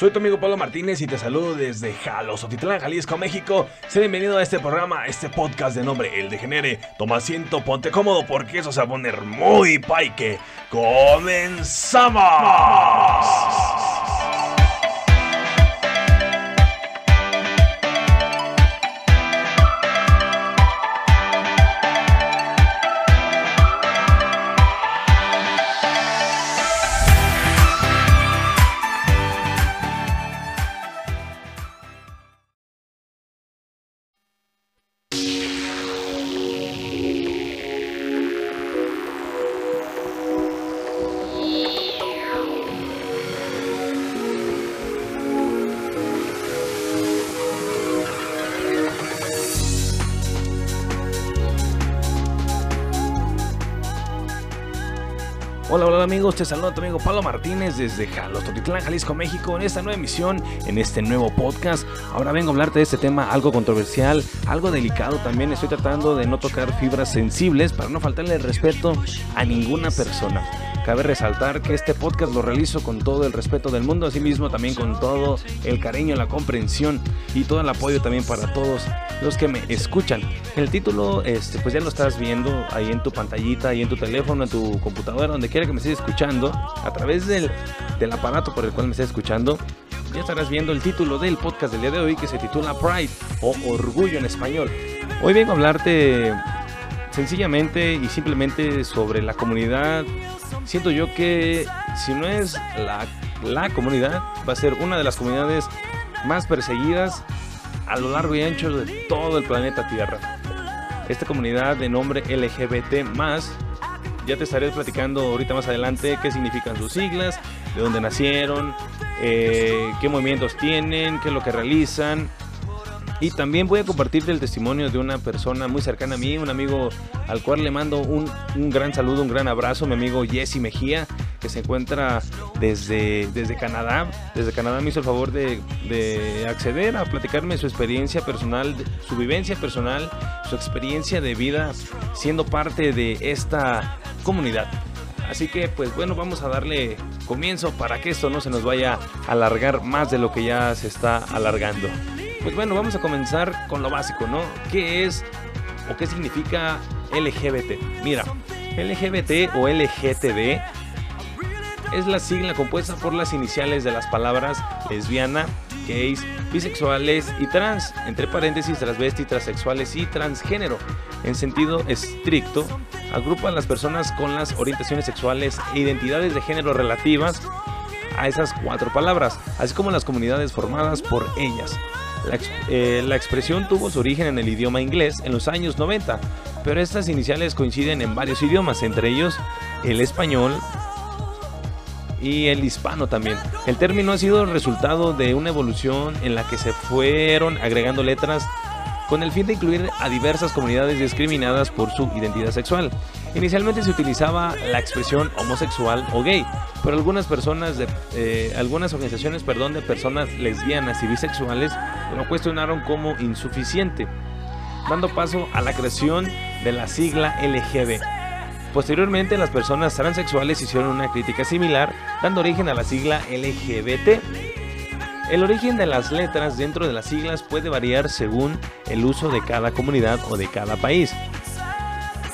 Soy tu amigo Pablo Martínez y te saludo desde Jalosotitlán, Jalisco, México. Sé bienvenido a este programa, a este podcast de nombre El Degenere. Toma asiento, ponte cómodo porque eso se va a poner muy paique. ¡Comenzamos! Amigos, te saluda tu amigo Pablo Martínez desde Jalostotitlán, Jalisco, México, en esta nueva emisión, en este nuevo podcast. Ahora vengo a hablarte de este tema algo controversial, algo delicado también. Estoy tratando de no tocar fibras sensibles para no faltarle respeto a ninguna persona. Cabe resaltar que este podcast lo realizo con todo el respeto del mundo, asimismo también con todo el cariño, la comprensión y todo el apoyo también para todos los que me escuchan. El título, este, pues ya lo estás viendo ahí en tu pantallita, ahí en tu teléfono, en tu computadora, donde quiera que me estés escuchando, a través del, del aparato por el cual me estés escuchando. Ya estarás viendo el título del podcast del día de hoy que se titula Pride o Orgullo en español. Hoy vengo a hablarte sencillamente y simplemente sobre la comunidad siento yo que si no es la, la comunidad, va a ser una de las comunidades más perseguidas a lo largo y ancho de todo el planeta Tierra. Esta comunidad de nombre LGBT ya te estaré platicando ahorita más adelante qué significan sus siglas, de dónde nacieron, eh, qué movimientos tienen, qué es lo que realizan, y también voy a compartirte el testimonio de una persona muy cercana a mí, un amigo al cual le mando un, gran saludo, un gran abrazo, mi amigo Jesse Mejía, que se encuentra desde, desde Canadá. Desde Canadá me hizo el favor de, de acceder a platicarme su experiencia personal, su vivencia personal, su experiencia de vida siendo parte de esta comunidad. Así que pues bueno, vamos a darle comienzo para que esto no se nos vaya a alargar más de lo que ya se está alargando. Pues bueno, vamos a comenzar con lo básico, ¿no? ¿Qué es o qué significa LGBT? Mira, LGBT o LGTB es la sigla compuesta por las iniciales de las palabras lesbiana, gays, bisexuales y trans, entre paréntesis transvesti, transexuales y transgénero. En sentido estricto, agrupan las personas con las orientaciones sexuales e identidades de género relativas a esas cuatro palabras, así como las comunidades formadas por ellas. Eh, la, expresión tuvo su origen en el idioma inglés en los años 90, pero estas iniciales coinciden en varios idiomas, entre ellos el español y el hispano también. El término ha sido el resultado de una evolución en la que se fueron agregando letras con el fin de incluir a diversas comunidades discriminadas por su identidad sexual. Inicialmente se utilizaba la expresión homosexual o gay, pero algunas personas de eh, algunas organizaciones, perdón, de personas lesbianas y bisexuales lo cuestionaron como insuficiente, dando paso a la creación de la sigla LGB. Posteriormente, las personas transexuales hicieron una crítica similar, dando origen a la sigla LGBT. El origen de las letras dentro de las siglas puede variar según el uso de cada comunidad o de cada país.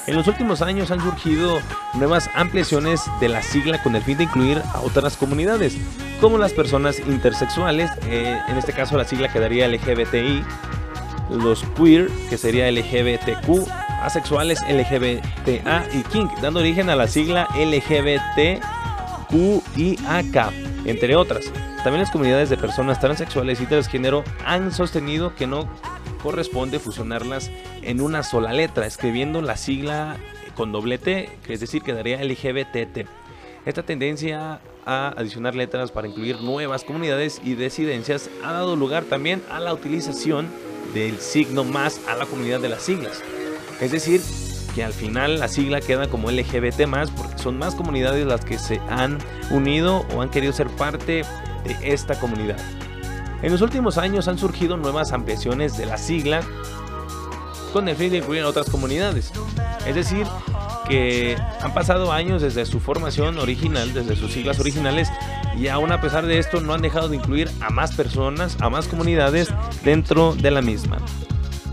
En los últimos años han surgido nuevas ampliaciones de la sigla con el fin de incluir a otras comunidades, como las personas intersexuales, eh, en este caso la sigla quedaría LGBTI, los queer, que sería LGBTQ, asexuales LGBTA y kink, dando origen a la sigla LGBTQIAK, entre otras. También las comunidades de personas transexuales y transgénero han sostenido que no corresponde fusionarlas en una sola letra, escribiendo la sigla con doble T, que es decir, quedaría LGBTT. Esta tendencia a adicionar letras para incluir nuevas comunidades y disidencias ha dado lugar también a la utilización del signo más a la comunidad de las siglas. Es decir, que al final la sigla queda como LGBT porque son más comunidades las que se han unido o han querido ser parte de esta comunidad. En los últimos años han surgido nuevas ampliaciones de la sigla con el fin de incluir a otras comunidades. Es decir, que han pasado años desde su formación original, desde sus siglas originales, y aún a pesar de esto no han dejado de incluir a más personas, a más comunidades dentro de la misma.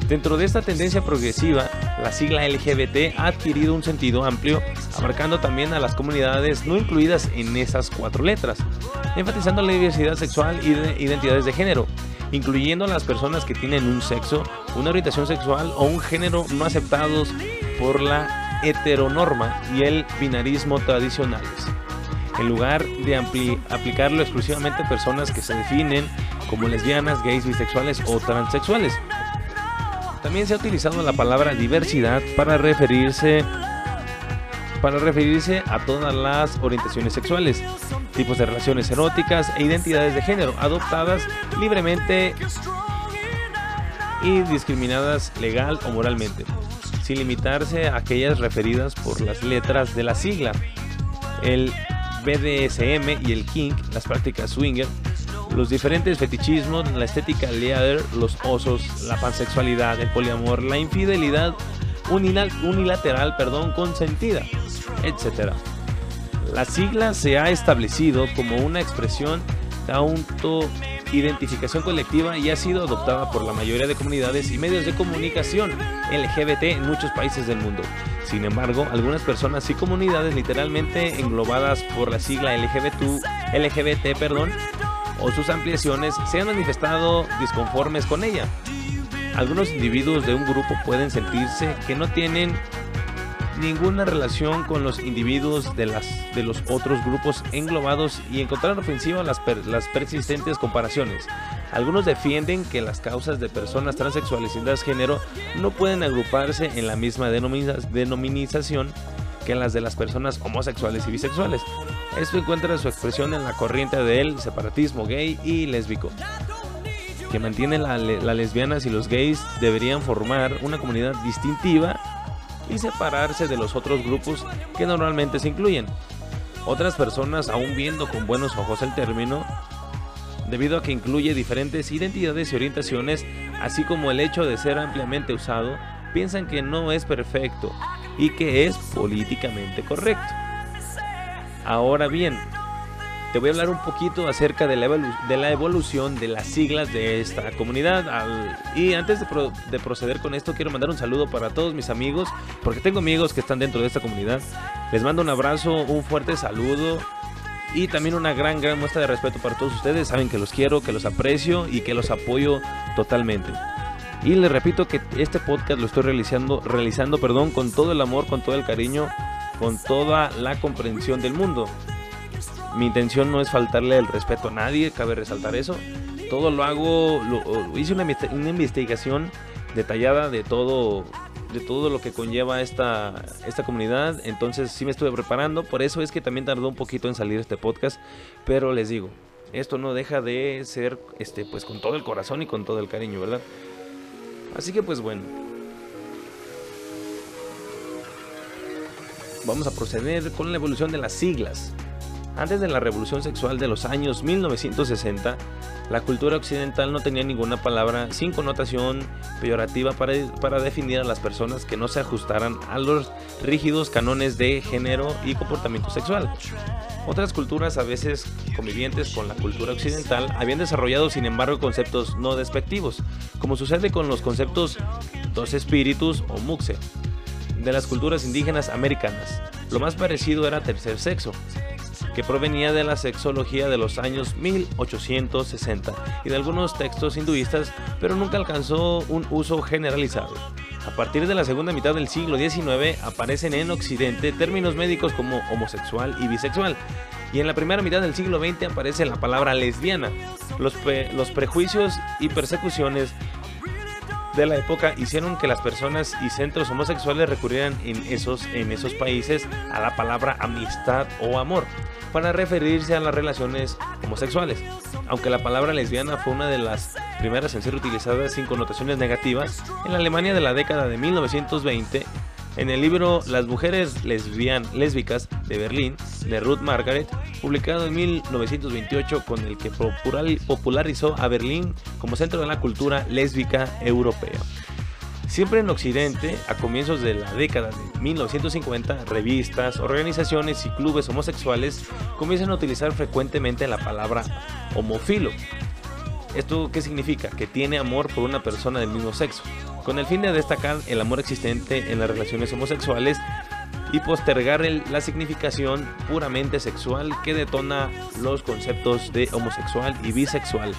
Dentro de esta tendencia progresiva, la sigla LGBT ha adquirido un sentido amplio, abarcando también a las comunidades no incluidas en esas cuatro letras, enfatizando la diversidad sexual y de identidades de género, incluyendo a las personas que tienen un sexo, una orientación sexual o un género no aceptados por la heteronorma y el binarismo tradicionales. En lugar de aplicarlo exclusivamente a personas que se definen como lesbianas, gays, bisexuales o transexuales. También se ha utilizado la palabra diversidad para referirse para referirse a todas las orientaciones sexuales, tipos de relaciones eróticas e identidades de género adoptadas libremente y discriminadas legal o moralmente, sin limitarse a aquellas referidas por las letras de la sigla. El BDSM y el kink, las prácticas swinger, los diferentes fetichismos, la estética leather, los osos, la pansexualidad, el poliamor, la infidelidad unilateral, perdón, consentida, etc. La sigla se ha establecido como una expresión de autoidentificación colectiva y ha sido adoptada por la mayoría de comunidades y medios de comunicación LGBT en muchos países del mundo. Sin embargo, algunas personas y comunidades literalmente englobadas por la sigla LGBT, LGBT perdón, o sus ampliaciones se han manifestado disconformes con ella. Algunos individuos de un grupo pueden sentirse que no tienen ninguna relación con los individuos de, las, de los otros grupos englobados y encontrar ofensiva las, las persistentes comparaciones. Algunos defienden que las causas de personas transexuales y transgénero no pueden agruparse en la misma denominación que las de las personas homosexuales y bisexuales. Esto encuentra su expresión en la corriente del separatismo gay y lésbico, que mantiene las lesbianas y los gays deberían formar una comunidad distintiva y separarse de los otros grupos que normalmente se incluyen. Otras personas, aún viendo con buenos ojos el término, debido a que incluye diferentes identidades y orientaciones, así como el hecho de ser ampliamente usado, piensan que no es perfecto y que es políticamente correcto. Ahora bien, te voy a hablar un poquito acerca de la, evolución de las siglas de esta comunidad. y antes de, de, proceder con esto, quiero mandar un saludo para todos mis amigos, porque tengo amigos que están dentro de esta comunidad. Les mando un abrazo, un fuerte saludo y también una gran, gran muestra de respeto para todos ustedes. Saben que los quiero, que los aprecio y que los apoyo totalmente. Y les repito que este podcast lo estoy realizando, realizando perdón, con todo el amor, con todo el cariño, con toda la comprensión del mundo. Mi intención no es faltarle el respeto a nadie, cabe resaltar eso. Todo lo hago, hice una, una investigación detallada de todo de todo lo que conlleva esta, esta comunidad. Entonces sí me estuve preparando. Por eso es que también tardó un poquito en salir este podcast. Pero les digo, esto no deja de ser este, pues con todo el corazón y con todo el cariño, ¿verdad? Así que pues bueno. Vamos a proceder con la evolución de las siglas. Antes de la revolución sexual de los años 1960, la cultura occidental no tenía ninguna palabra sin connotación peyorativa para, para, definir a las personas que no se ajustaran a los rígidos canones de género y comportamiento sexual. Otras culturas, a veces convivientes con la cultura occidental, habían desarrollado sin embargo conceptos no despectivos, como sucede con los conceptos dos espíritus o muxe de las culturas indígenas americanas. Lo más parecido era tercer sexo, que provenía de la sexología de los años 1860 y de algunos textos hinduistas, pero nunca alcanzó un uso generalizado. A partir de la segunda mitad del siglo XIX aparecen en Occidente términos médicos como homosexual y bisexual, y en la primera mitad del siglo XX aparece la palabra lesbiana. Los, prejuicios y persecuciones de la época hicieron que las personas y centros homosexuales recurrieran en esos, en esos países a la palabra amistad o amor para referirse a las relaciones homosexuales. Aunque la palabra lesbiana fue una de las primeras en ser utilizadas sin connotaciones negativas, en la Alemania de la década de 1920 en el libro Las mujeres lesbian, lésbicas de Berlín, de Ruth Margaret, publicado en 1928, con el que popularizó a Berlín como centro de la cultura lésbica europea. Siempre en Occidente, a comienzos de la década de 1950, revistas, organizaciones y clubes homosexuales comienzan a utilizar frecuentemente la palabra homofilo. ¿Esto qué significa? Que tiene amor por una persona del mismo sexo, con el fin de destacar el amor existente en las relaciones homosexuales y postergar la significación puramente sexual que detona los conceptos de homosexual y bisexual.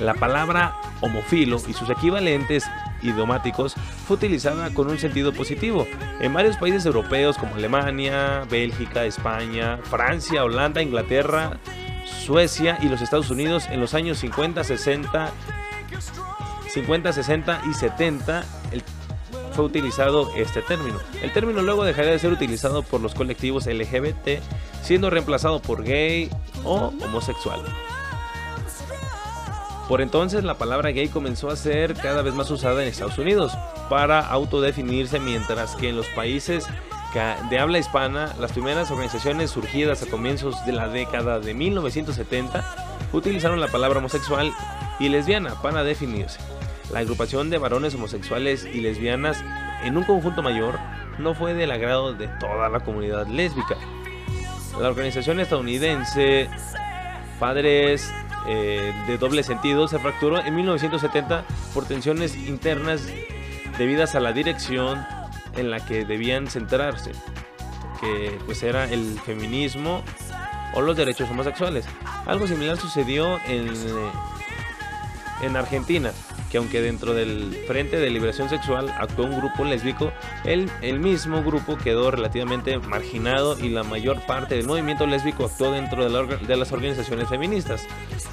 La palabra homofilo y sus equivalentes idiomáticos fue utilizada con un sentido positivo en varios países europeos como Alemania, Bélgica, España, Francia, Holanda, Inglaterra, Suecia y los Estados Unidos en los años 50, 60, 50, 60 y 70. El fue utilizado este término. El término luego dejaría de ser utilizado por los colectivos LGBT, siendo reemplazado por gay o homosexual. Por entonces la palabra gay comenzó a ser cada vez más usada en Estados Unidos para autodefinirse, mientras que en los países de habla hispana, las primeras organizaciones surgidas a comienzos de la década de 1970 utilizaron la palabra homosexual y lesbiana para definirse. La agrupación de varones homosexuales y lesbianas en un conjunto mayor no fue del agrado de toda la comunidad lésbica. La organización estadounidense Padres eh, de Doble Sentido se fracturó en 1970 por tensiones internas debidas a la dirección en la que debían centrarse, que pues era el feminismo o los derechos homosexuales. Algo similar sucedió en, en Argentina, que aunque dentro del Frente de Liberación Sexual actuó un grupo lésbico, el, el mismo grupo quedó relativamente marginado y la mayor parte del movimiento lésbico actuó dentro de, las organizaciones feministas.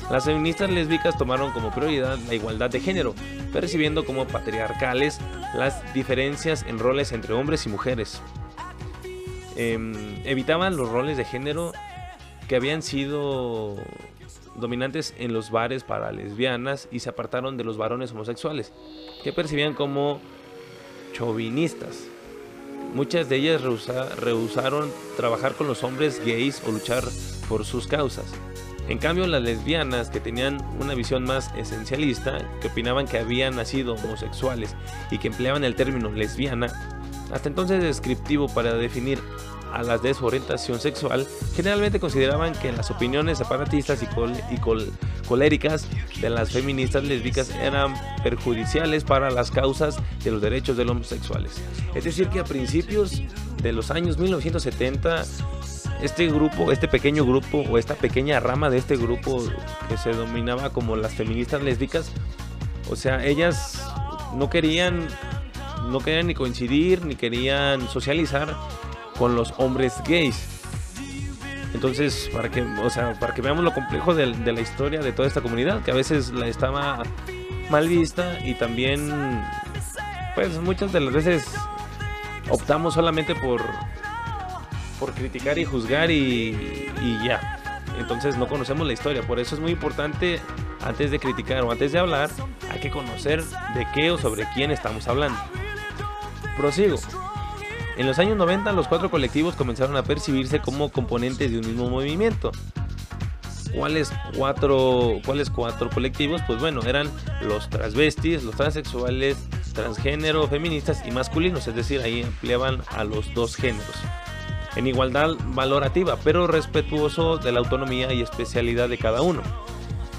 Las feministas lésbicas tomaron como prioridad la igualdad de género, percibiendo como patriarcales las diferencias en roles entre hombres y mujeres. Em, evitaban los roles de género que habían sido dominantes en los bares para lesbianas y se apartaron de los varones homosexuales, que percibían como chauvinistas. Muchas de ellas rehusaron trabajar con los hombres gays o luchar por sus causas. En cambio, las lesbianas, que tenían una visión más esencialista, que opinaban que habían nacido homosexuales y que empleaban el término lesbiana, hasta entonces descriptivo para definir a las de su orientación sexual, generalmente consideraban que las opiniones separatistas y, coléricas de las feministas lésbicas eran perjudiciales para las causas de los derechos de los homosexuales. Es decir, que a principios de los años 1970 este grupo, este pequeño grupo o esta pequeña rama de este grupo que se dominaba como las feministas lésbicas, o sea, ellas no querían no querían ni coincidir ni querían socializar con los hombres gays. Entonces, para que, o sea, para que veamos lo complejo de, la historia de toda esta comunidad, que a veces la estaba mal vista y también, pues muchas de las veces optamos solamente por, por criticar y juzgar y, y ya. Entonces no conocemos la historia, por eso es muy importante antes de criticar o antes de hablar, hay que conocer de qué o sobre quién estamos hablando. Prosigo. En los años 90 los cuatro colectivos comenzaron a percibirse como componentes de un mismo movimiento. ¿Cuáles cuatro, ¿Cuáles cuatro colectivos? Pues bueno, eran los transvestis, los transexuales, transgénero, feministas y masculinos, es decir, ahí empleaban a los dos géneros. En igualdad valorativa, pero respetuoso de la autonomía y especialidad de cada uno.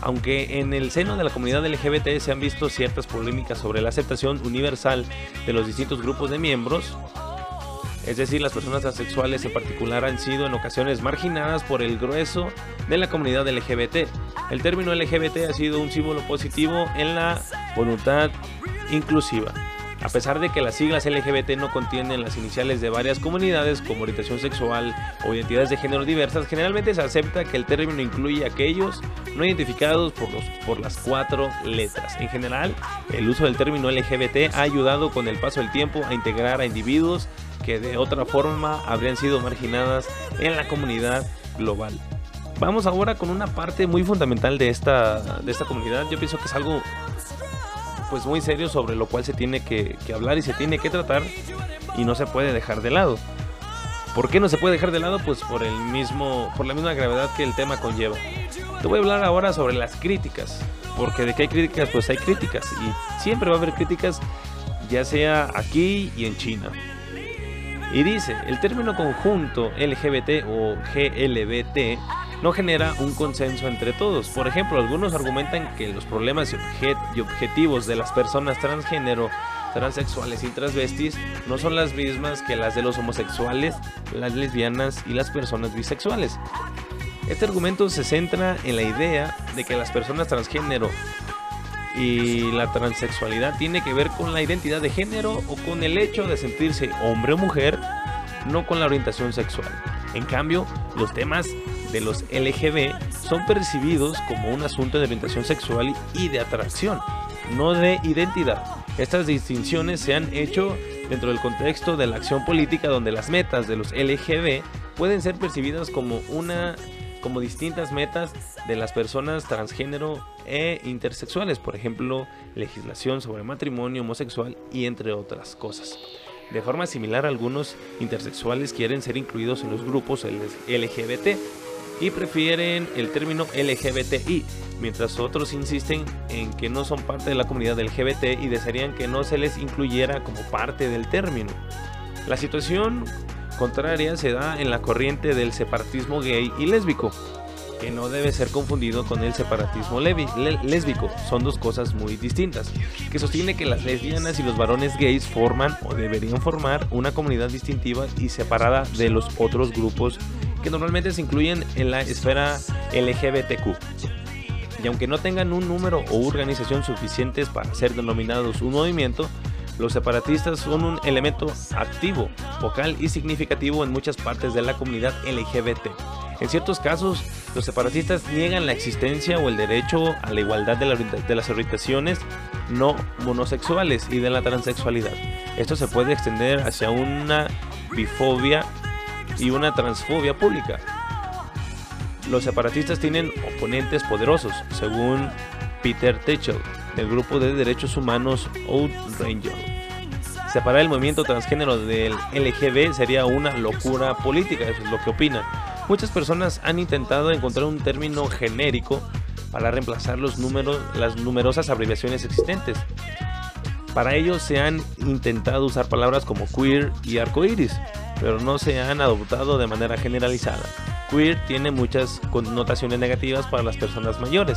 Aunque en el seno de la comunidad LGBT se han visto ciertas polémicas sobre la aceptación universal de los distintos grupos de miembros, es decir, las personas asexuales en particular han sido en ocasiones marginadas por el grueso de la comunidad LGBT. El término LGBT ha sido un símbolo positivo en la voluntad inclusiva. A pesar de que las siglas LGBT no contienen las iniciales de varias comunidades como orientación sexual o identidades de género diversas, generalmente se acepta que el término incluye a aquellos no identificados por, las cuatro letras. En general, el uso del término LGBT ha ayudado con el paso del tiempo a integrar a individuos que de otra forma habrían sido marginadas en la comunidad global. Vamos ahora con una parte muy fundamental de esta, de esta comunidad. Yo pienso que es algo pues muy serio sobre lo cual se tiene que, hablar y se tiene que tratar y no se puede dejar de lado. ¿Por qué no se puede dejar de lado? Pues por el mismo, por la misma gravedad que el tema conlleva. Te voy a hablar ahora sobre las críticas, porque de que hay críticas, pues hay críticas y siempre va a haber críticas ya sea aquí y en China. Y dice, el término conjunto LGBT o GLBT no genera un consenso entre todos. Por ejemplo, algunos argumentan que los problemas y, objetivos de las personas transgénero, transexuales y transvestis no son las mismas que las de los homosexuales, las lesbianas y las personas bisexuales. Este argumento se centra en la idea de que las personas transgénero y la transexualidad tiene que ver con la identidad de género o con el hecho de sentirse hombre o mujer, no con la orientación sexual. En cambio, los temas de los LGB son percibidos como un asunto de orientación sexual y de atracción, no de identidad. Estas distinciones se han hecho dentro del contexto de la acción política donde las metas de los LGB pueden ser percibidas como una como distintas metas de las personas transgénero e intersexuales, por ejemplo, legislación sobre matrimonio homosexual y entre otras cosas. De forma similar, algunos intersexuales quieren ser incluidos en los grupos LGBT y prefieren el término LGBTI, mientras otros insisten en que no son parte de la comunidad LGBT y desearían que no se les incluyera como parte del término. La situación contraria se da en la corriente del separatismo gay y lésbico, que no debe ser confundido con el separatismo lésbico. Son dos cosas muy distintas, que sostiene que las lesbianas y los varones gays forman o deberían formar una comunidad distintiva y separada de los otros grupos que normalmente se incluyen en la esfera LGBTQ. Y aunque no tengan un número o organización suficientes para ser denominados un movimiento, los separatistas son un elemento activo, vocal y significativo en muchas partes de la comunidad LGBT. En ciertos casos, los separatistas niegan la existencia o el derecho a la igualdad de, las orientaciones no monosexuales y de la transexualidad. Esto se puede extender hacia una bifobia y una transfobia pública. Los separatistas tienen oponentes poderosos, según Peter Techel, del grupo de derechos humanos Outranger. Separar el movimiento transgénero del LGB sería una locura política, eso es lo que opina. Muchas personas han intentado encontrar un término genérico para reemplazar los números, las numerosas abreviaciones existentes. Para ello se han intentado usar palabras como queer y arcoiris, pero no se han adoptado de manera generalizada. Queer tiene muchas connotaciones negativas para las personas mayores,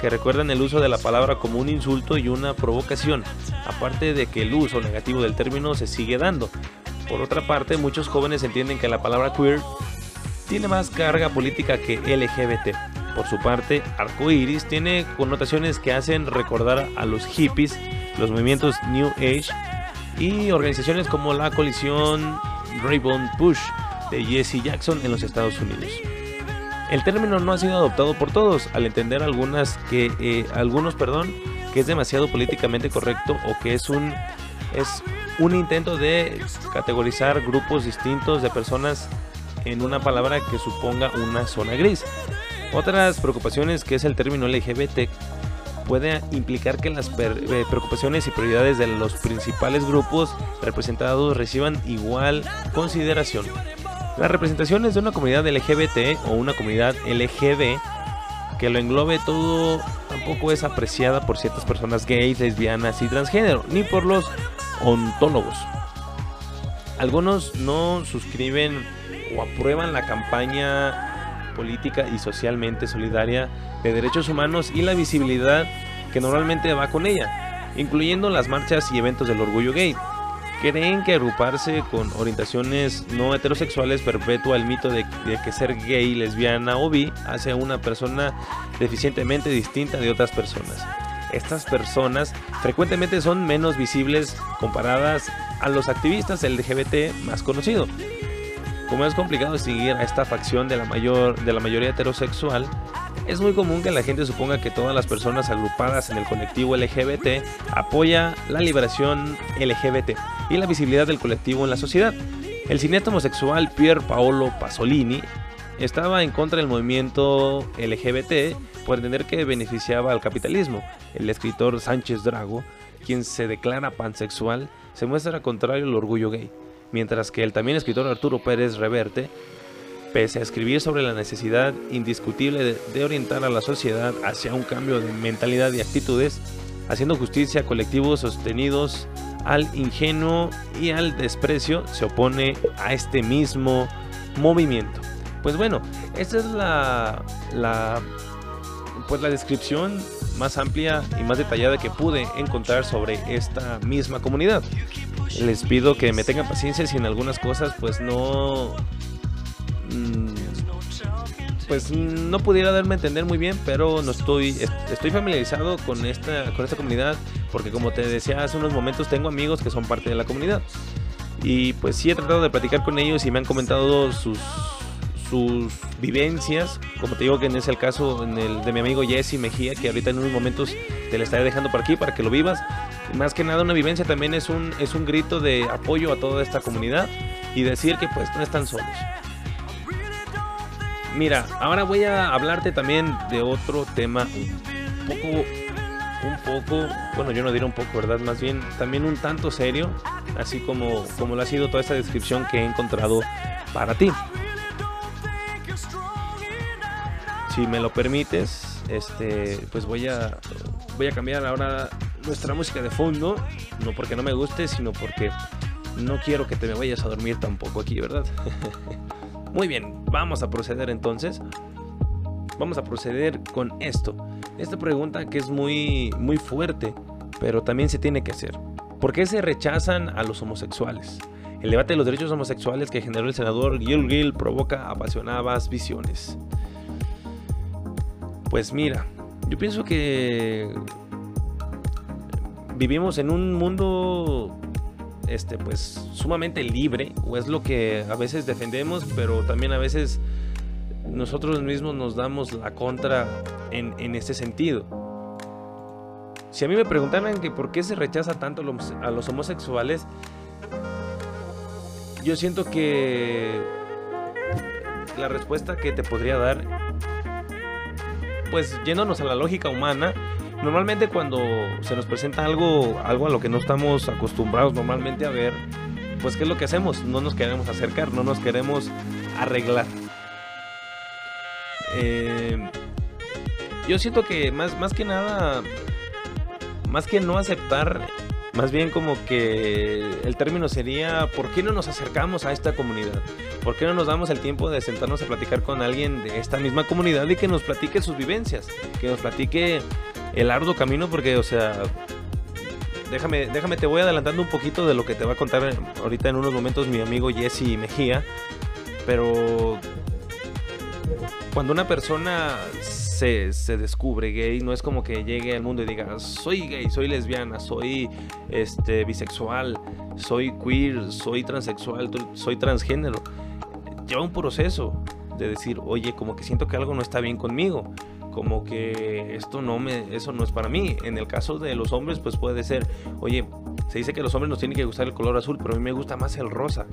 que recuerdan el uso de la palabra como un insulto y una provocación, aparte de que el uso negativo del término se sigue dando. Por otra parte, muchos jóvenes entienden que la palabra queer tiene más carga política que LGBT. Por su parte, arcoiris tiene connotaciones que hacen recordar a los hippies, los movimientos New Age y organizaciones como la colisión Rainbow Push de Jesse Jackson en los Estados Unidos. El término no ha sido adoptado por todos, al entender algunas que, eh, algunos perdón, que es demasiado políticamente correcto o que es un, es un intento de categorizar grupos distintos de personas en una palabra que suponga una zona gris. Otras preocupaciones que es el término LGBT puede implicar que las eh, preocupaciones y prioridades de los principales grupos representados reciban igual consideración. Las representaciones de una comunidad LGBT o una comunidad LGB que lo englobe todo tampoco es apreciada por ciertas personas gays, lesbianas y transgénero, ni por los ontólogos. Algunos no suscriben o aprueban la campaña política y socialmente solidaria de derechos humanos y la visibilidad que normalmente va con ella, incluyendo las marchas y eventos del orgullo gay creen que agruparse con orientaciones no heterosexuales perpetúa el mito de, que ser gay, lesbiana o bi hace a una persona deficientemente distinta de otras personas. Estas personas frecuentemente son menos visibles comparadas a los activistas LGBT más conocidos. Como es complicado seguir a esta facción de la, mayor, de la mayoría heterosexual, es muy común que la gente suponga que todas las personas agrupadas en el colectivo LGBT apoya la liberación LGBT y la visibilidad del colectivo en la sociedad. El cineasta homosexual Pier Paolo Pasolini estaba en contra del movimiento LGBT por entender que beneficiaba al capitalismo. El escritor Sánchez Drago, quien se declara pansexual, se muestra contrario al orgullo gay mientras que el también escritor Arturo Pérez Reverte, pese a escribir sobre la necesidad indiscutible de, orientar a la sociedad hacia un cambio de mentalidad y actitudes, haciendo justicia a colectivos sostenidos al ingenuo y al desprecio se opone a este mismo movimiento. Pues bueno, esta es la, la, pues la descripción más amplia y más detallada que pude encontrar sobre esta misma comunidad. Les pido que me tengan paciencia si en algunas cosas pues no... Pues no pudiera darme a entender muy bien, pero no estoy, estoy familiarizado con esta, con esta comunidad, porque como te decía hace unos momentos, tengo amigos que son parte de la comunidad. Y pues sí he tratado de platicar con ellos y me han comentado sus, sus vivencias, como te digo que ese el caso en el de mi amigo Jesse Mejía, que ahorita en unos momentos te la estaré dejando por aquí para que lo vivas. Más que nada una vivencia también es un, es un grito de apoyo a toda esta comunidad y decir que pues no están solos. Mira, ahora voy a hablarte también de otro tema un poco, un poco, bueno, yo no diré un poco, ¿verdad? Más bien también un tanto serio, así como, como lo ha sido toda esta descripción que he encontrado para ti. Si me lo permites, este, pues voy a, voy a cambiar ahora nuestra música de fondo, no porque no me guste, sino porque no quiero que te me vayas a dormir tampoco aquí, ¿verdad? Muy bien, vamos a proceder entonces. Vamos a proceder con esto. Esta pregunta que es muy, muy fuerte, pero también se tiene que hacer. ¿Por qué se rechazan a los homosexuales? El debate de los derechos homosexuales que generó el senador Gil Gill provoca apasionadas visiones. Pues mira, yo pienso que vivimos en un mundo este, pues, sumamente libre, o es lo que a veces defendemos, pero también a veces nosotros mismos nos damos la contra en, en ese sentido. Si a mí me preguntaran que por qué se rechaza tanto a los homosexuales, yo siento que la respuesta que te podría dar, pues yéndonos a la lógica humana, Normalmente cuando se nos presenta algo, algo a lo que no estamos acostumbrados normalmente a ver, pues ¿qué es lo que hacemos? No nos queremos acercar, no nos queremos arreglar. Eh, yo siento que más, más que nada, más que no aceptar, más bien como que el término sería, ¿por qué no nos acercamos a esta comunidad? ¿Por qué no nos damos el tiempo de sentarnos a platicar con alguien de esta misma comunidad y que nos platique sus vivencias? Que nos platique el arduo camino porque, o sea, déjame, déjame, te voy adelantando un poquito de lo que te va a contar ahorita en unos momentos mi amigo Jesse Mejía. Pero cuando una persona se, se, descubre gay, no es como que llegue al mundo y diga, soy gay, soy lesbiana, soy este, bisexual, soy queer, soy transexual, soy transgénero. Lleva un proceso de decir, oye, como que siento que algo no está bien conmigo como que esto no me, eso no es para mí. En el caso de los hombres, pues puede ser, oye, se dice que los hombres nos tiene que gustar el color azul, pero a mí me gusta más el rosa.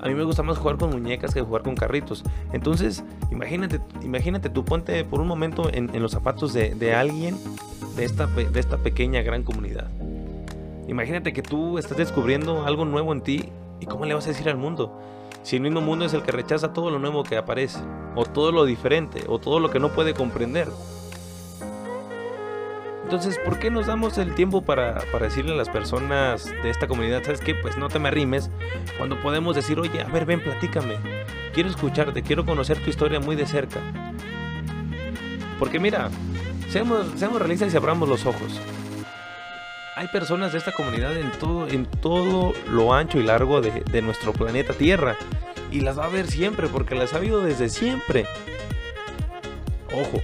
A mí me gusta más jugar con muñecas que jugar con carritos. Entonces, imagínate, imagínate tú ponte por un momento en, los zapatos de, de, alguien de esta, de esta pequeña gran comunidad. Imagínate que tú estás descubriendo algo nuevo en ti y cómo le vas a decir al mundo. Si el mismo mundo es el que rechaza todo lo nuevo que aparece, o todo lo diferente, o todo lo que no puede comprender. Entonces, ¿por qué nos damos el tiempo para, decirle a las personas de esta comunidad, sabes qué? Pues no te me arrimes, cuando podemos decir, oye, a ver, ven, platícame, quiero escucharte, quiero conocer tu historia muy de cerca. Porque mira, seamos, seamos realistas y abramos los ojos hay personas de esta comunidad en todo, en todo lo ancho y largo de, nuestro planeta Tierra. Y las va a ver siempre, porque las ha habido desde siempre. Ojo,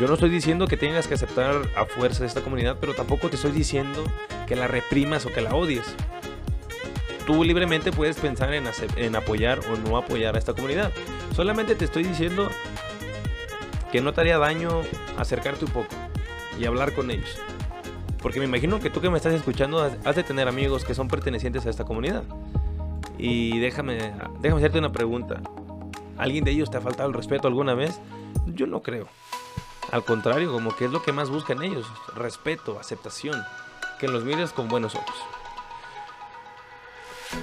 yo no estoy diciendo que tengas que aceptar a fuerza esta comunidad, pero tampoco te estoy diciendo que la reprimas o que la odies. Tú libremente puedes pensar en, en apoyar o no apoyar a esta comunidad. Solamente te estoy diciendo que no te haría daño acercarte un poco y hablar con ellos. Porque me imagino que tú que me estás escuchando has de tener amigos que son pertenecientes a esta comunidad. Y déjame, déjame hacerte una pregunta. ¿Alguien de ellos te ha faltado el respeto alguna vez? Yo no creo. Al contrario, como que es lo que más buscan ellos. Respeto, aceptación. Que los mires con buenos ojos.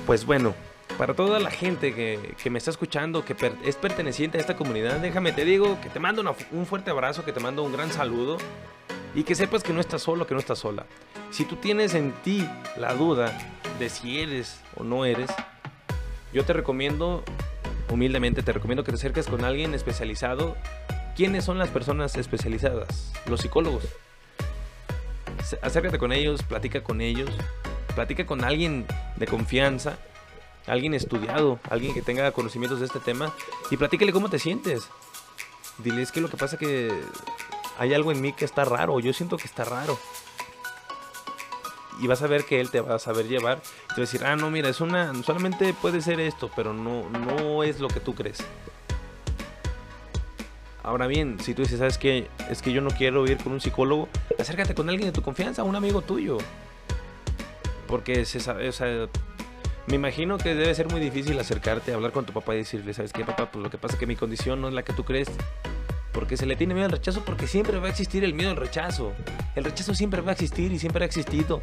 Pues bueno, para toda la gente que, me está escuchando, que es perteneciente a esta comunidad, déjame te digo que te mando un fuerte abrazo, que te mando un gran saludo Y que sepas que no estás solo, que no estás sola. Si tú tienes en ti la duda de si eres o no eres, yo te recomiendo, humildemente te recomiendo que te acerques con alguien especializado. ¿Quiénes son las personas especializadas? Los psicólogos. Acércate con ellos, platica con ellos, platica con alguien de confianza, alguien estudiado, alguien que tenga conocimientos de este tema y platícale cómo te sientes. Dile, es que lo que pasa que hay algo en mí que está raro, yo siento que está raro. Y vas a ver que él te va a saber llevar. Te va a decir, ah, no, mira, es una. Solamente puede ser esto, pero no, no es lo que tú crees. Ahora bien, si tú dices, ¿sabes qué? Es que yo no quiero ir con un psicólogo, acércate con alguien de tu confianza, un amigo tuyo. Porque se sabe, o sea, me imagino que debe ser muy difícil acercarte, hablar con tu papá y decirle, ¿sabes qué, papá? Pues lo que pasa es que mi condición no es la que tú crees. Porque se le tiene miedo al rechazo, porque siempre va a existir el miedo al rechazo. El rechazo siempre va a existir y siempre ha existido.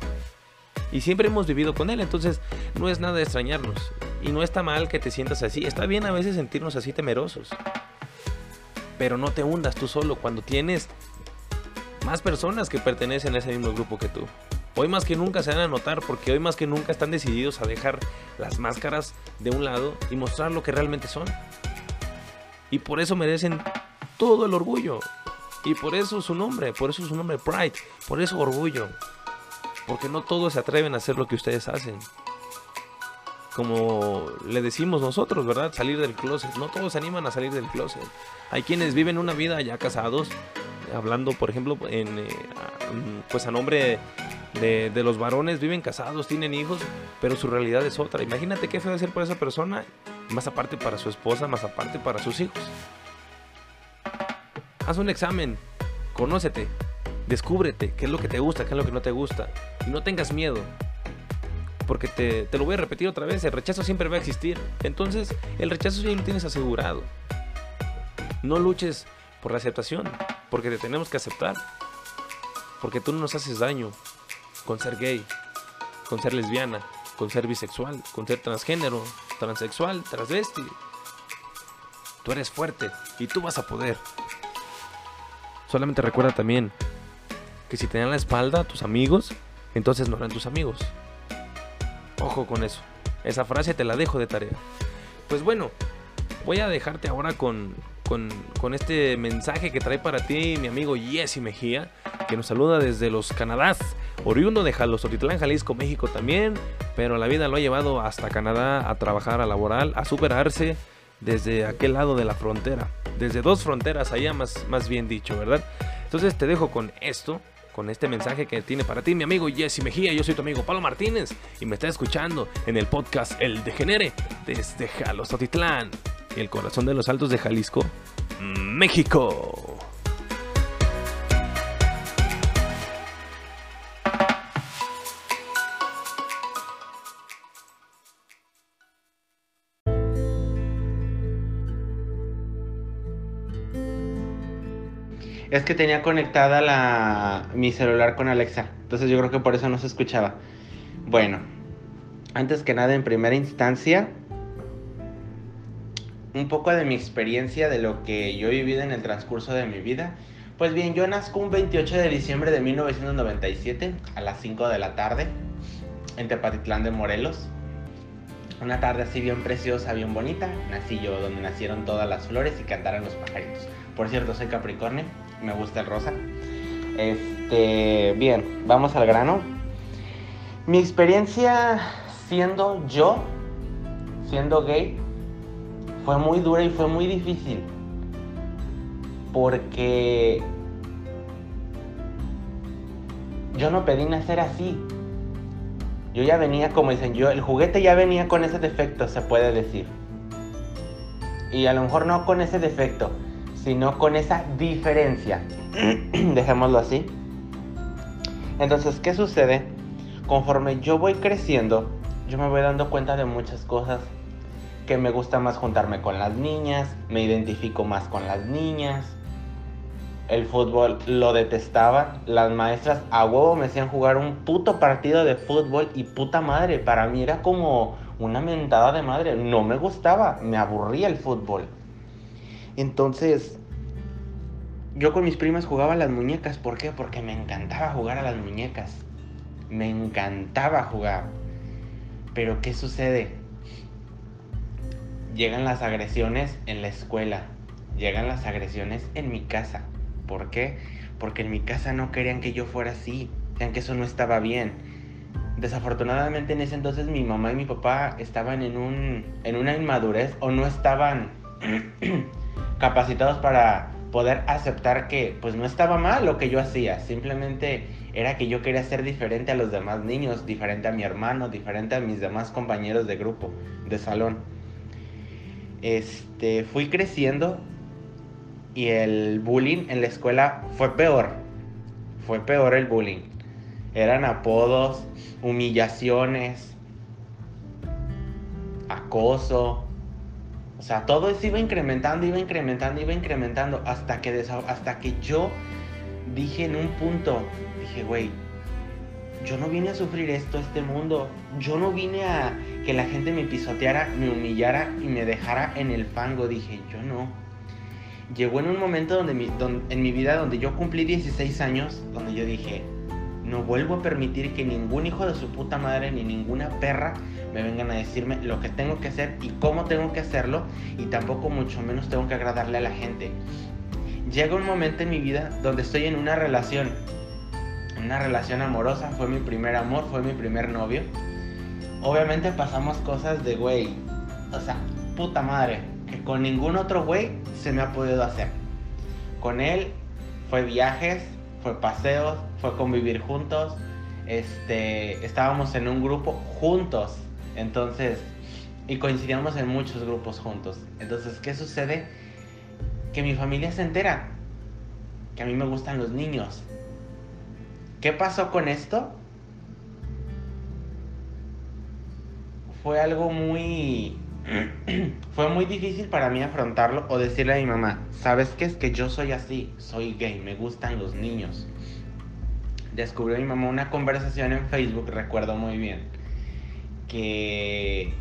Y siempre hemos vivido con él, entonces no es nada de extrañarnos. Y no está mal que te sientas así. Está bien a veces sentirnos así temerosos. Pero no te hundas tú solo cuando tienes más personas que pertenecen a ese mismo grupo que tú. Hoy más que nunca se van a notar porque hoy más que nunca están decididos a dejar las máscaras de un lado y mostrar lo que realmente son. Y por eso merecen todo el orgullo. Y por eso su nombre, por eso su nombre Pride, por eso orgullo. Porque no todos se atreven a hacer lo que ustedes hacen. Como le decimos nosotros, ¿verdad? Salir del closet. No todos se animan a salir del closet. Hay quienes viven una vida ya casados, hablando por ejemplo en, eh, pues a nombre de, los varones viven casados, tienen hijos, pero su realidad es otra. Imagínate qué de ser por esa persona, más aparte para su esposa, más aparte para sus hijos. Haz un examen, conócete, descúbrete qué es lo que te gusta, qué es lo que no te gusta. Y no tengas miedo, porque te, lo voy a repetir otra vez, el rechazo siempre va a existir. Entonces, el rechazo ya lo tienes asegurado. No luches por la aceptación, porque te tenemos que aceptar. Porque tú no nos haces daño, con ser gay, con ser lesbiana, con ser bisexual, con ser transgénero, transexual, transvesti. Tú eres fuerte y tú vas a poder. Solamente recuerda también que si te dan la espalda tus amigos, entonces no eran tus amigos. Ojo con eso. Esa frase te la dejo de tarea. Pues bueno, voy a dejarte ahora con, con, este mensaje que trae para ti mi amigo Jesse Mejía, que nos saluda desde los Canadás oriundo de Jalostotitlán, Jalisco, México también, pero la vida lo ha llevado hasta Canadá a trabajar, a laboral, a superarse desde aquel lado de la frontera, desde dos fronteras allá más, más bien dicho, ¿verdad? Entonces te dejo con esto, con este mensaje que tiene para ti mi amigo Jesse Mejía, yo soy tu amigo Pablo Martínez y me está escuchando en el podcast El Degenere desde Jalostotitlán, el corazón de los altos de Jalisco, México. Es que tenía conectada la, mi celular con Alexa. Entonces yo creo que por eso no se escuchaba. Bueno, antes que nada, en primera instancia, un poco de mi experiencia de lo que yo he vivido en el transcurso de mi vida. Pues bien, yo nazco un 28 de diciembre de 1997 a las 5 de la tarde en Tepatitlán de Morelos. Una tarde así bien preciosa, bien bonita. Nací yo donde nacieron todas las flores y cantaron los pajaritos. Por cierto, soy Capricornio me gusta el rosa. Este, bien, vamos al grano. Mi experiencia siendo yo, siendo gay, fue muy dura y fue muy difícil. Porque yo no pedí nacer así. Yo ya venía, como dicen yo, el juguete ya venía con ese defecto, se puede decir. Y a lo mejor no con ese defecto, sino con esa diferencia. Dejémoslo así. Entonces, ¿qué sucede? Conforme yo voy creciendo, yo me voy dando cuenta de muchas cosas. Que me gusta más juntarme con las niñas, me identifico más con las niñas. El fútbol lo detestaba. Las maestras a huevo me hacían jugar un puto partido de fútbol y puta madre. Para mí era como una mentada de madre. No me gustaba, me aburría el fútbol. Entonces, yo con mis primas jugaba a las muñecas. ¿Por qué? Porque me encantaba jugar a las muñecas. Me encantaba jugar. Pero ¿qué sucede? Llegan las agresiones en la escuela. Llegan las agresiones en mi casa. ¿Por qué? Porque en mi casa no querían que yo fuera así. Decían que eso no estaba bien. Desafortunadamente en ese entonces mi mamá y mi papá estaban en, un, en una inmadurez o no estaban capacitados para poder aceptar que pues no estaba mal lo que yo hacía, simplemente era que yo quería ser diferente a los demás niños, diferente a mi hermano, diferente a mis demás compañeros de grupo, de salón. Este, fui creciendo y el bullying en la escuela fue peor. Fue peor el bullying. Eran apodos, humillaciones, acoso, o sea, todo eso iba incrementando, iba incrementando, iba incrementando, hasta que, hasta que yo dije en un punto, dije, güey, yo no vine a sufrir esto, este mundo. Yo no vine a que la gente me pisoteara, me humillara y me dejara en el fango. Dije, yo no. Llegó en un momento donde, en mi vida donde yo cumplí 16 años, donde yo dije, no vuelvo a permitir que ningún hijo de su puta madre ni ninguna perra me vengan a decirme lo que tengo que hacer y cómo tengo que hacerlo y tampoco mucho menos tengo que agradarle a la gente. Llega un momento en mi vida donde estoy en una relación, una relación amorosa, fue mi primer amor, fue mi primer novio. Obviamente pasamos cosas de güey, o sea, puta madre, que con ningún otro güey se me ha podido hacer. Con él fue viajes, fue paseos, fue convivir juntos, este, estábamos en un grupo juntos entonces, y coincidíamos en muchos grupos juntos. Entonces, ¿qué sucede? Que mi familia se entera que a mí me gustan los niños. ¿Qué pasó con esto? Fue algo muy... fue muy difícil para mí afrontarlo o decirle a mi mamá, ¿sabes qué es que yo soy así? Soy gay, me gustan los niños. Descubrió mi mamá una conversación en Facebook, recuerdo muy bien que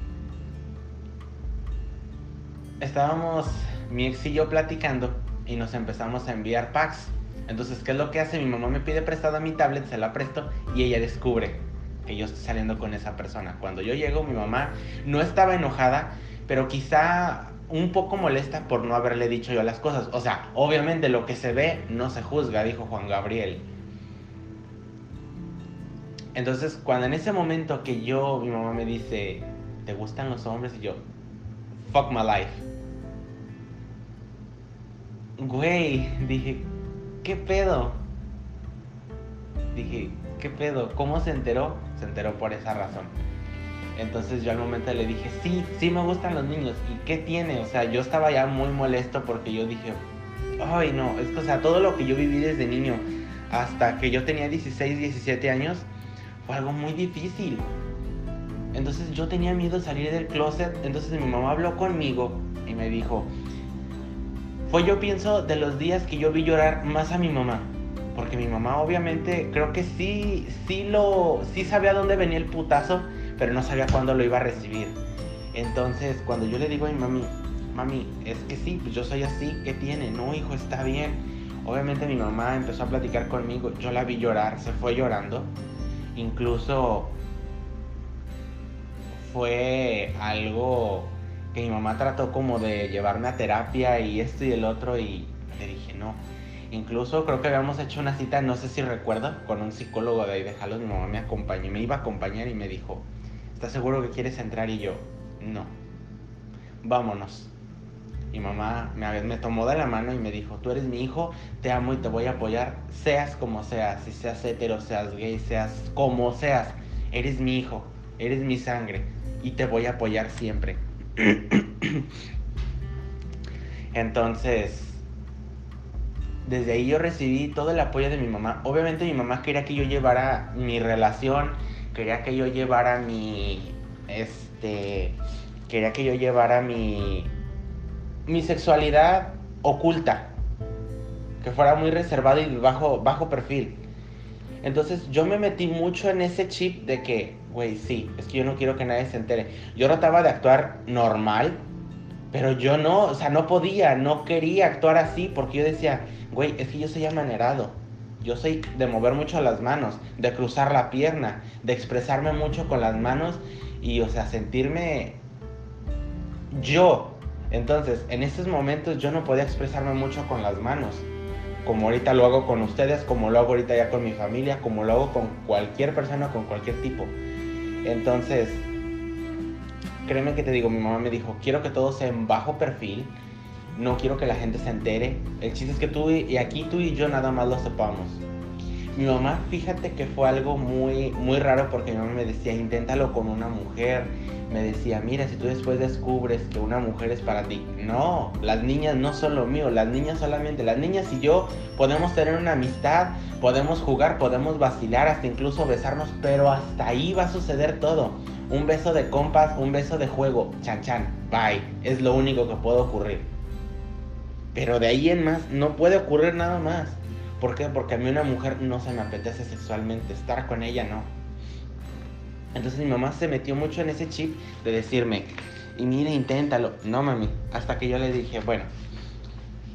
estábamos mi ex y yo platicando y nos empezamos a enviar packs. Entonces, ¿qué es lo que hace? Mi mamá me pide prestada mi tablet, se la presto y ella descubre que yo estoy saliendo con esa persona. Cuando yo llego, mi mamá no estaba enojada, pero quizá un poco molesta por no haberle dicho yo las cosas. O sea, obviamente lo que se ve no se juzga, dijo Juan Gabriel. Entonces, cuando en ese momento que yo, mi mamá me dice, ¿te gustan los hombres? Y yo, fuck my life. Güey, dije, ¿qué pedo? Dije, ¿qué pedo? ¿Cómo se enteró? Se enteró por esa razón. Entonces yo al momento le dije, sí, sí me gustan los niños. ¿Y qué tiene? O sea, yo estaba ya muy molesto porque yo dije, ay no, es que, o sea, todo lo que yo viví desde niño hasta que yo tenía 16, 17 años, fue algo muy difícil. Entonces yo tenía miedo de salir del closet. Entonces mi mamá habló conmigo y me dijo, fue yo pienso de los días que yo vi llorar más a mi mamá. Porque mi mamá obviamente creo que sí, sí lo, sí sabía dónde venía el putazo, pero no sabía cuándo lo iba a recibir. Entonces cuando yo le digo a mi mami, mami, es que sí, pues yo soy así, ¿qué tiene? No, hijo, está bien. Obviamente mi mamá empezó a platicar conmigo, yo la vi llorar, se fue llorando. Incluso fue algo que mi mamá trató como de llevarme a terapia y esto y el otro y le dije no. Incluso creo que habíamos hecho una cita, no sé si recuerdo, con un psicólogo de ahí de Jalos. Mi mamá me acompañó, me iba a acompañar y me dijo, ¿estás seguro que quieres entrar? Y yo, no, vámonos. Mi mamá me, me tomó de la mano y me dijo, tú eres mi hijo, te amo y te voy a apoyar, seas como seas, si seas hetero, seas gay, seas como seas, eres mi hijo, eres mi sangre y te voy a apoyar siempre. Entonces, desde ahí yo recibí todo el apoyo de mi mamá. Obviamente mi mamá quería que yo llevara mi relación, quería que yo llevara mi, este, quería que yo llevara mi, mi sexualidad oculta, que fuera muy reservado y bajo, bajo perfil. Entonces yo me metí mucho en ese chip de que, güey, sí, es que yo no quiero que nadie se entere. Yo trataba de actuar normal, Pero yo no, o sea, no podía, no quería actuar así porque yo decía, güey, es que yo soy amanerado. Yo soy de mover mucho las manos, de cruzar la pierna, de expresarme mucho con las manos y, o sea, sentirme yo. Entonces, en esos momentos yo no podía expresarme mucho con las manos, como ahorita lo hago con ustedes, como lo hago ahorita ya con mi familia, como lo hago con cualquier persona, con cualquier tipo. Entonces, créeme que te digo, mi mamá me dijo, quiero que todo sea en bajo perfil, no quiero que la gente se entere. El chiste es que tú y aquí tú y yo nada más lo sepamos. Mi mamá, fíjate que fue algo muy, muy raro porque mi mamá me decía, inténtalo con una mujer. Me decía, mira, si tú después descubres que una mujer es para ti. No, las niñas no son lo mío, las niñas solamente. Las niñas y yo podemos tener una amistad, podemos jugar, podemos vacilar, hasta incluso besarnos, pero hasta ahí va a suceder todo. Un beso de compas, un beso de juego, chan chan, bye. Es lo único que puede ocurrir. Pero de ahí en más no puede ocurrir nada más. ¿Por qué? Porque a mí una mujer no se me apetece sexualmente, estar con ella no. Entonces mi mamá se metió mucho en ese chip de decirme, y mire, inténtalo. No, mami. Hasta que yo le dije, bueno,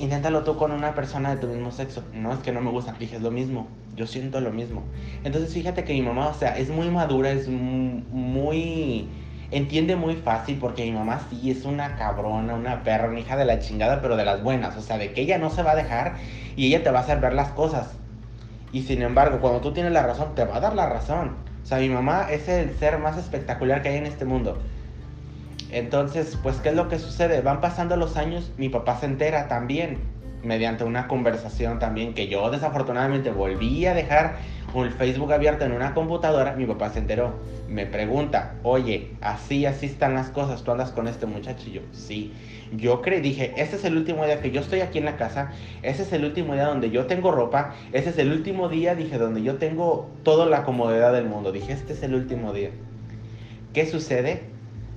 inténtalo tú con una persona de tu mismo sexo. No es que no me gusta. Dije, es lo mismo. Yo siento lo mismo. Entonces fíjate que mi mamá, o sea, es muy madura, es muy entiende muy fácil porque mi mamá sí es una cabrona, una perra, una hija de la chingada, pero de las buenas. O sea, de que ella no se va a dejar y ella te va a hacer ver las cosas. Y sin embargo, cuando tú tienes la razón, te va a dar la razón. O sea, mi mamá es el ser más espectacular que hay en este mundo. Entonces, pues, ¿qué es lo que sucede? Van pasando los años, mi papá se entera también, mediante una conversación también que yo desafortunadamente volví a dejar un Facebook abierto en una computadora, mi papá se enteró me pregunta, oye, así, así están las cosas, tú andas con este muchacho. Yo, sí. Yo creí, dije, este es el último día que yo estoy aquí en la casa, ese es el último día donde yo tengo ropa, ese es el último día, dije, donde yo tengo toda la comodidad del mundo. Dije, este es el último día. ¿Qué sucede?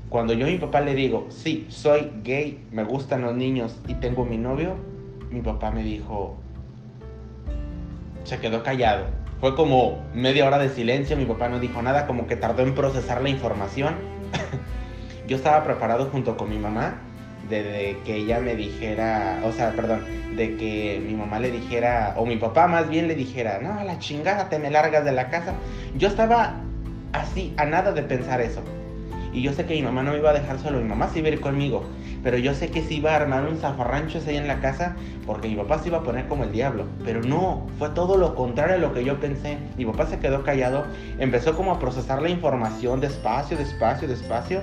Cuando yo a mi papá le digo, sí, soy gay, me gustan los niños y tengo mi novio, mi papá me dijo, se quedó callado fue como media hora de silencio, mi papá no dijo nada, como que tardó en procesar la información. Yo estaba preparado junto con mi mamá de, que ella me dijera, o sea, perdón, de que mi mamá le dijera, o mi papá más bien le dijera, no, la chingada, te me largas de la casa. Yo estaba así, a nada de pensar eso. Y yo sé que mi mamá no me iba a dejar solo, mi mamá sí iba a ir conmigo. Pero yo sé que se iba a armar un zafarrancho ahí en la casa porque mi papá se iba a poner como el diablo. Pero no, fue todo lo contrario a lo que yo pensé. Mi papá se quedó callado, empezó como a procesar la información despacio, despacio, despacio.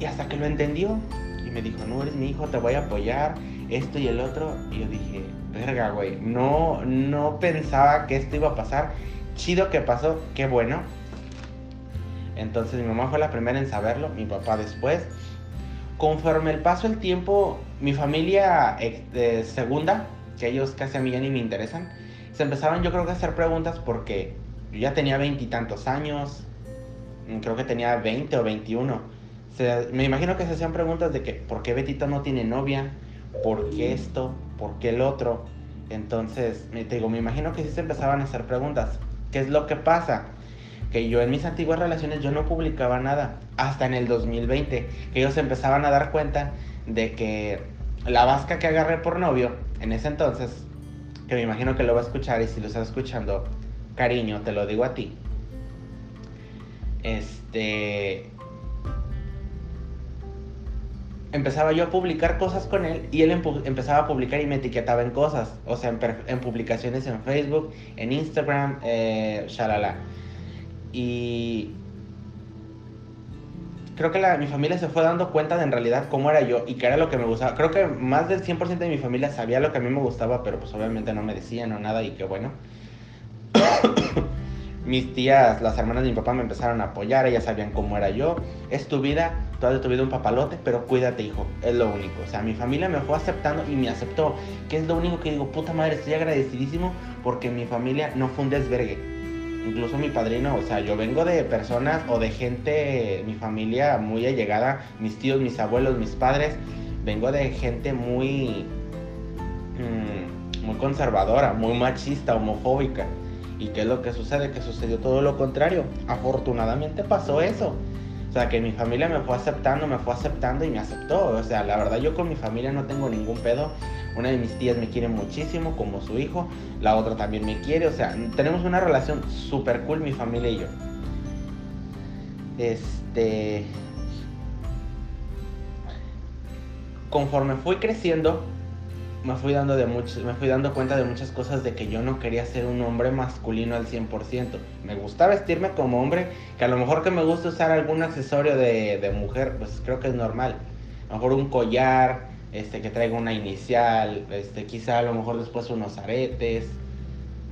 Y hasta que lo entendió. Y me dijo, no eres mi hijo, te voy a apoyar, esto y el otro. Y yo dije, verga, güey, no, no pensaba que esto iba a pasar. Chido que pasó, qué bueno entonces mi mamá fue la primera en saberlo, mi papá después. Conforme el paso del tiempo, mi familia eh, segunda, que ellos casi a mí ya ni me interesan, se empezaron yo creo que a hacer preguntas porque yo ya tenía veintitantos años, mm, creo que tenía 20 o 21. me imagino que se hacían preguntas de que, ¿por qué Betito no tiene novia? ¿Por qué esto? ¿Por qué el otro? Entonces, te digo, me imagino que sí se empezaban a hacer preguntas. ¿Qué es lo que pasa? Que yo en mis antiguas relaciones yo no publicaba nada hasta en el 2020 que ellos empezaban a dar cuenta de que la vasca que agarré por novio en ese entonces que me imagino que lo va a escuchar y si lo estás escuchando cariño te lo digo a ti este empezaba yo a publicar cosas con él y él empezaba a publicar y me etiquetaba en cosas, o sea, en, publicaciones en Facebook, en Instagram, eh, shalala. Y creo que mi familia se fue dando cuenta de en realidad cómo era yo y qué era lo que me gustaba. Creo que más del 100% de mi familia sabía lo que a mí me gustaba, pero pues obviamente no me decían o nada y qué bueno. Mis tías, las hermanas de mi papá me empezaron a apoyar, ellas sabían cómo era yo. Es tu vida, tú has de tu vida un papalote, pero cuídate hijo, es lo único. O sea, mi familia me fue aceptando y me aceptó, que es lo único que digo, puta madre, estoy agradecidísimo porque mi familia no fue un desvergue incluso mi padrino, o sea, yo vengo de personas o de gente, mi familia muy allegada, mis tíos, mis abuelos, mis padres, vengo de gente muy, mm, muy conservadora, muy machista, homofóbica. ¿Y qué es lo que sucede? Que sucedió todo lo contrario. Afortunadamente pasó eso. O sea, que mi familia me fue aceptando, me fue aceptando y me aceptó. O sea, la verdad yo con mi familia no tengo ningún pedo. Una de mis tías me quiere muchísimo como su hijo, la otra también me quiere. O sea, tenemos una relación súper cool mi familia y yo. Este... Conforme fui creciendo, me fui dando de me fui dando cuenta de muchas cosas de que yo no quería ser un hombre masculino al 100%. Me gusta vestirme como hombre, que a lo mejor que me gusta usar algún accesorio de, mujer, pues creo que es normal. A lo mejor un collar, este, que traiga una inicial, este, quizá a lo mejor después unos aretes.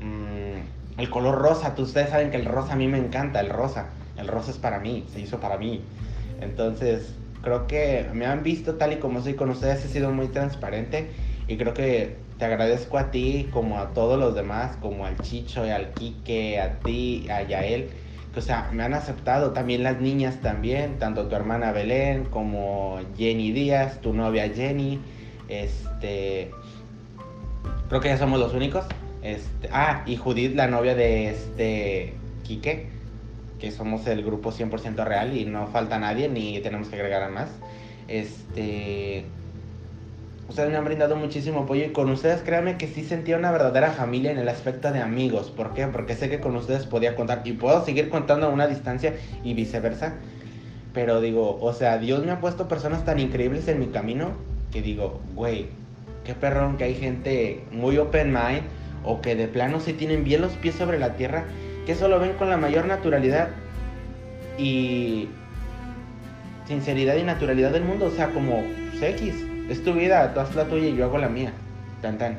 Mm, el color rosa, ustedes saben que el rosa a mí me encanta, el rosa. El rosa es para mí, se hizo para mí. Entonces, creo que me han visto tal y como soy con ustedes, he sido muy transparente y creo que te agradezco a ti, como a todos los demás, como al Chicho y al Quique, a ti, a Yael, que o sea, me han aceptado también las niñas también, tanto tu hermana Belén como Jenny Díaz, tu novia Jenny, este, creo que ya somos los únicos, este, ah, y Judith, la novia de este Quique, que somos el grupo 100% real y no falta nadie ni tenemos que agregar a más, este Ustedes me han brindado muchísimo apoyo y con ustedes créanme que sí sentía una verdadera familia en el aspecto de amigos. ¿Por qué? Porque sé que con ustedes podía contar y puedo seguir contando a una distancia y viceversa. Pero digo, o sea, Dios me ha puesto personas tan increíbles en mi camino que digo, güey, qué perrón que hay gente muy open mind o que de plano se tienen bien los pies sobre la tierra, que eso lo ven con la mayor naturalidad y sinceridad y naturalidad del mundo. O sea, como X es tu vida, tú haz la tuya y yo hago la mía. Tan tan.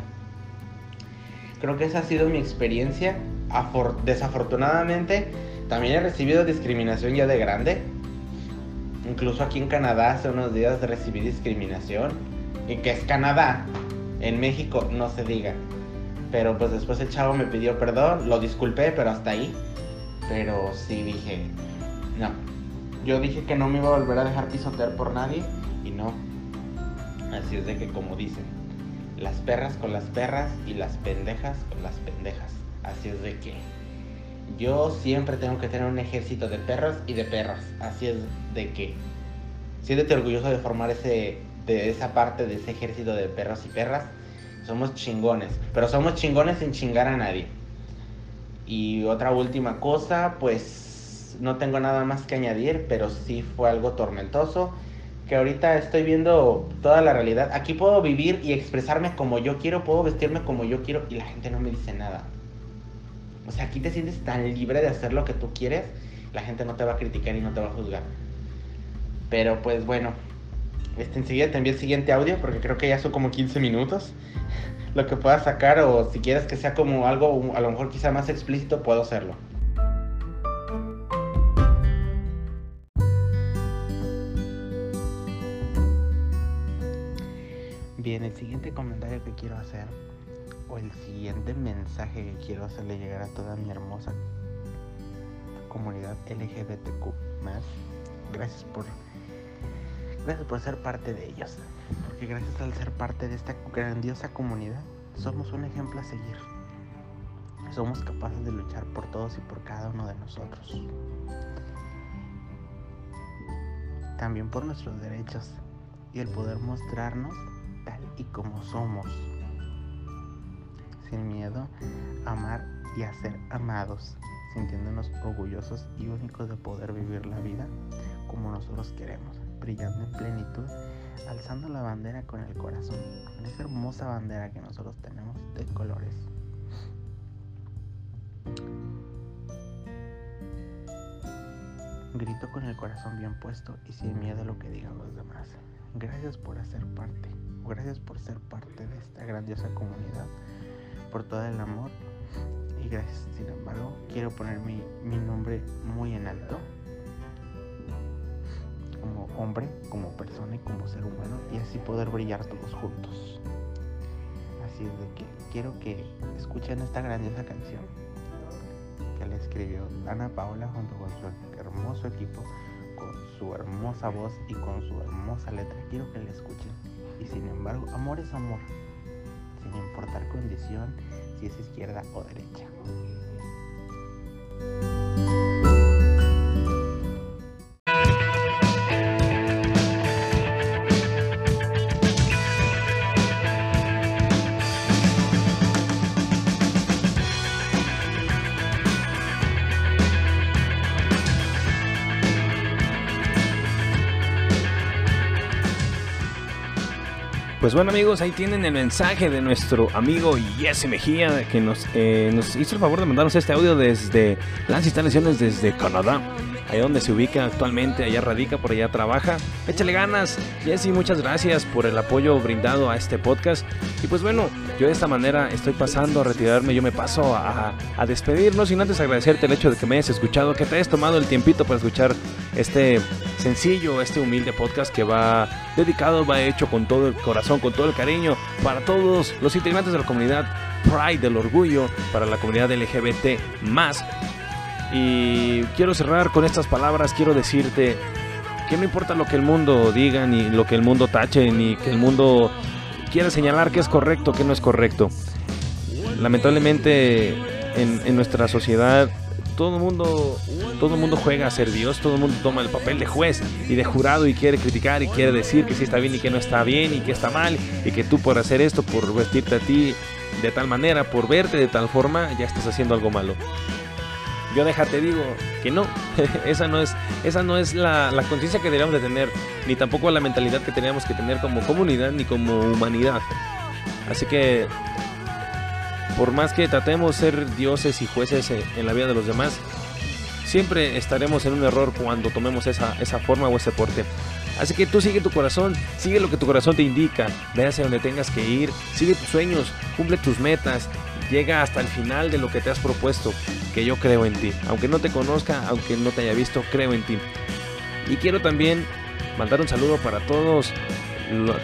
Creo que esa ha sido mi experiencia. Desafortunadamente, también he recibido discriminación ya de grande. Incluso aquí en Canadá hace unos días recibí discriminación. Y que es Canadá. En México no se diga. Pero pues después el chavo me pidió perdón, lo disculpé, pero hasta ahí. Pero sí dije, no. Yo dije que no me iba a volver a dejar pisotear por nadie y no. Así es de que como dicen, las perras con las perras y las pendejas con las pendejas. Así es de que yo siempre tengo que tener un ejército de perros y de perras. Así es de que siéntete orgulloso de formar ese de esa parte de ese ejército de perros y perras. Somos chingones, pero somos chingones sin chingar a nadie. Y otra última cosa, pues no tengo nada más que añadir, pero sí fue algo tormentoso que ahorita estoy viendo toda la realidad. Aquí puedo vivir y expresarme como yo quiero, puedo vestirme como yo quiero y la gente no me dice nada. O sea, aquí te sientes tan libre de hacer lo que tú quieres, la gente no te va a criticar y no te va a juzgar. Pero pues bueno, este, enseguida te envío el siguiente audio porque creo que ya son como 15 minutos. Lo que pueda sacar o si quieres que sea como algo a lo mejor quizá más explícito, puedo hacerlo. El siguiente comentario que quiero hacer, o el siguiente mensaje que quiero hacerle llegar a toda mi hermosa comunidad LGBTQ gracias por gracias por ser parte de ellos. Porque gracias al ser parte de esta grandiosa comunidad, somos un ejemplo a seguir. Somos capaces de luchar por todos y por cada uno de nosotros. También por nuestros derechos y el poder mostrarnos y como somos. Sin miedo a amar y a ser amados, sintiéndonos orgullosos y únicos de poder vivir la vida como nosotros queremos, brillando en plenitud, alzando la bandera con el corazón, con esa hermosa bandera que nosotros tenemos de colores. Grito con el corazón bien puesto y sin miedo a lo que digan los demás. Gracias por hacer parte gracias por ser parte de esta grandiosa comunidad, por todo el amor y gracias. Sin embargo, quiero poner mi, mi nombre muy en alto como hombre, como persona y como ser humano y así poder brillar todos juntos. Así es de que quiero que escuchen esta grandiosa canción que le escribió Ana Paola junto con su hermoso equipo, con su hermosa voz y con su hermosa letra. Quiero que la escuchen y sin embargo, amor es amor, sin importar condición, si es izquierda o derecha. Pues bueno amigos, ahí tienen el mensaje de nuestro amigo Jesse Mejía que nos, eh, nos hizo el favor de mandarnos este audio desde las instalaciones desde Canadá ahí donde se ubica actualmente, allá radica, por allá trabaja. Échale ganas, Jesse, muchas gracias por el apoyo brindado a este podcast. Y pues bueno, yo de esta manera estoy pasando a retirarme, yo me paso a, a despedirnos sin antes agradecerte el hecho de que me hayas escuchado, que te hayas tomado el tiempito para escuchar este sencillo, este humilde podcast que va dedicado, va hecho con todo el corazón, con todo el cariño para todos los integrantes de la comunidad Pride del Orgullo, para la comunidad LGBT más y quiero cerrar con estas palabras, quiero decirte que no importa lo que el mundo diga, ni lo que el mundo tache, ni que el mundo quiera señalar que es correcto, que no es correcto. Lamentablemente en, nuestra sociedad todo el mundo todo el mundo juega a ser Dios, todo el mundo toma el papel de juez y de jurado y quiere criticar y quiere decir que sí está bien y que no está bien y que está mal y que tú por hacer esto, por vestirte a ti de tal manera, por verte de tal forma, ya estás haciendo algo malo. Yo déjate digo que no, esa no es, esa no es la, conciencia que deberíamos de tener, ni tampoco la mentalidad que tenemos que tener como comunidad ni como humanidad. Así que, por más que tratemos ser dioses y jueces en la vida de los demás, siempre estaremos en un error cuando tomemos esa, esa forma o ese porte. Así que tú sigue tu corazón, sigue lo que tu corazón te indica, ve hacia donde tengas que ir, sigue tus sueños, cumple tus metas, llega hasta el final de lo que te has propuesto, que yo creo en ti. Aunque no te conozca, aunque no te haya visto, creo en ti. Y quiero también mandar un saludo para todos,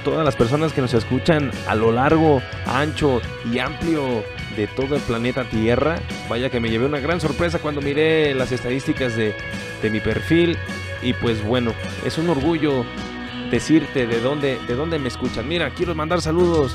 todas las personas que nos escuchan a lo largo, ancho y amplio de todo el planeta Tierra. Vaya que me llevé una gran sorpresa cuando miré las estadísticas de, de mi perfil. Y pues bueno, es un orgullo decirte de dónde, de dónde me escuchan. Mira, quiero mandar saludos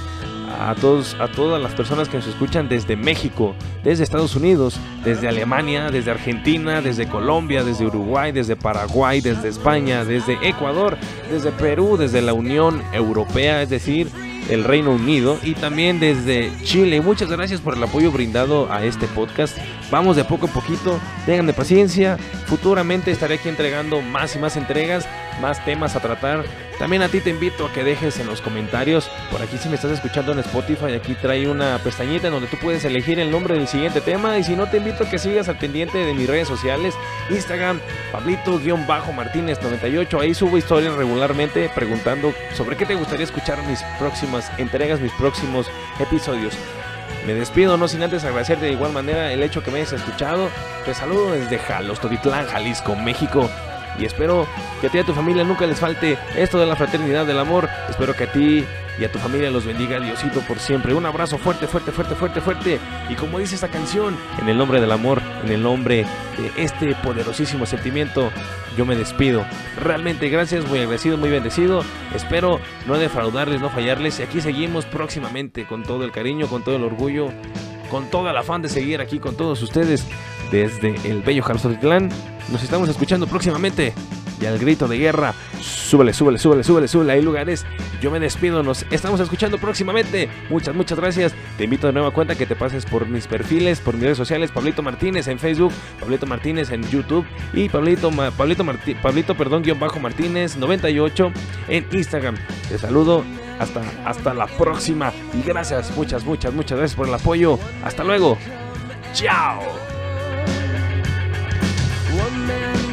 a, todos, a todas las personas que nos escuchan desde México, desde Estados Unidos, desde Alemania, desde Argentina, desde Colombia, desde Uruguay, desde Paraguay, desde España, desde Ecuador, desde Perú, desde la Unión Europea, es decir, el Reino Unido y también desde Chile. Muchas gracias por el apoyo brindado a este podcast. Vamos de poco a poquito, tengan paciencia. Futuramente estaré aquí entregando más y más entregas, más temas a tratar. También a ti te invito a que dejes en los comentarios, por aquí si me estás escuchando en Spotify, aquí trae una pestañita en donde tú puedes elegir el nombre del siguiente tema y si no te invito a que sigas al pendiente de mis redes sociales, Instagram, Pablito-Martínez98, ahí subo historias regularmente preguntando sobre qué te gustaría escuchar mis próximas entregas, mis próximos episodios. Me despido, no sin antes agradecerte de igual manera el hecho que me hayas escuchado. Te saludo desde Jalostotitlán, Jalisco, México. Y espero que a ti y a tu familia nunca les falte esto de la fraternidad, del amor. Espero que a ti y a tu familia los bendiga Diosito por siempre. Un abrazo fuerte, fuerte, fuerte, fuerte, fuerte. Y como dice esta canción, en el nombre del amor, en el nombre de este poderosísimo sentimiento, yo me despido. Realmente gracias, muy agradecido, muy bendecido. Espero no defraudarles, no fallarles. Y aquí seguimos próximamente con todo el cariño, con todo el orgullo, con todo el afán de seguir aquí con todos ustedes desde el bello Clan. Nos estamos escuchando próximamente y al grito de guerra. Súbele, súbele, súbele, súbele, súbele. Hay lugares. Yo me despido. Nos estamos escuchando próximamente. Muchas, muchas gracias. Te invito de nueva cuenta que te pases por mis perfiles, por mis redes sociales. Pablito Martínez en Facebook, Pablito Martínez en YouTube y Pablito, perdón, guion bajo Martínez 98 en Instagram. Te saludo. Hasta, hasta la próxima. Y gracias, muchas, muchas, muchas gracias por el apoyo. Hasta luego. Chao. man.